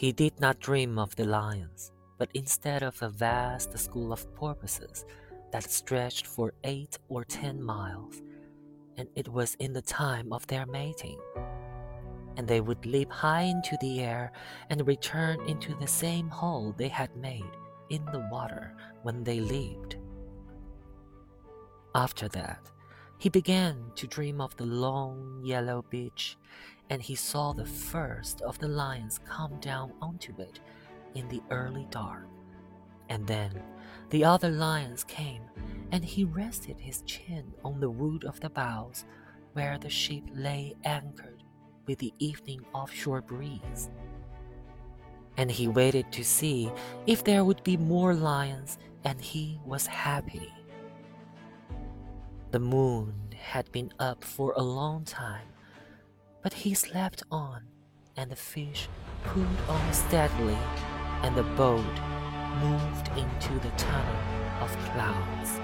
He did not dream of the lions, but instead of a vast school of porpoises that stretched for eight or ten miles, and it was in the time of their mating. And they would leap high into the air and return into the same hole they had made in the water when they leaped. After that, he began to dream of the long yellow beach, and he saw the first of the lions come down onto it in the early dark. And then the other lions came, and he rested his chin on the wood of the bows where the ship lay anchored with the evening offshore breeze. And he waited to see if there would be more lions, and he was happy. The moon had been up for a long time, but he slept on, and the fish pulled on steadily, and the boat moved into the tunnel of clouds.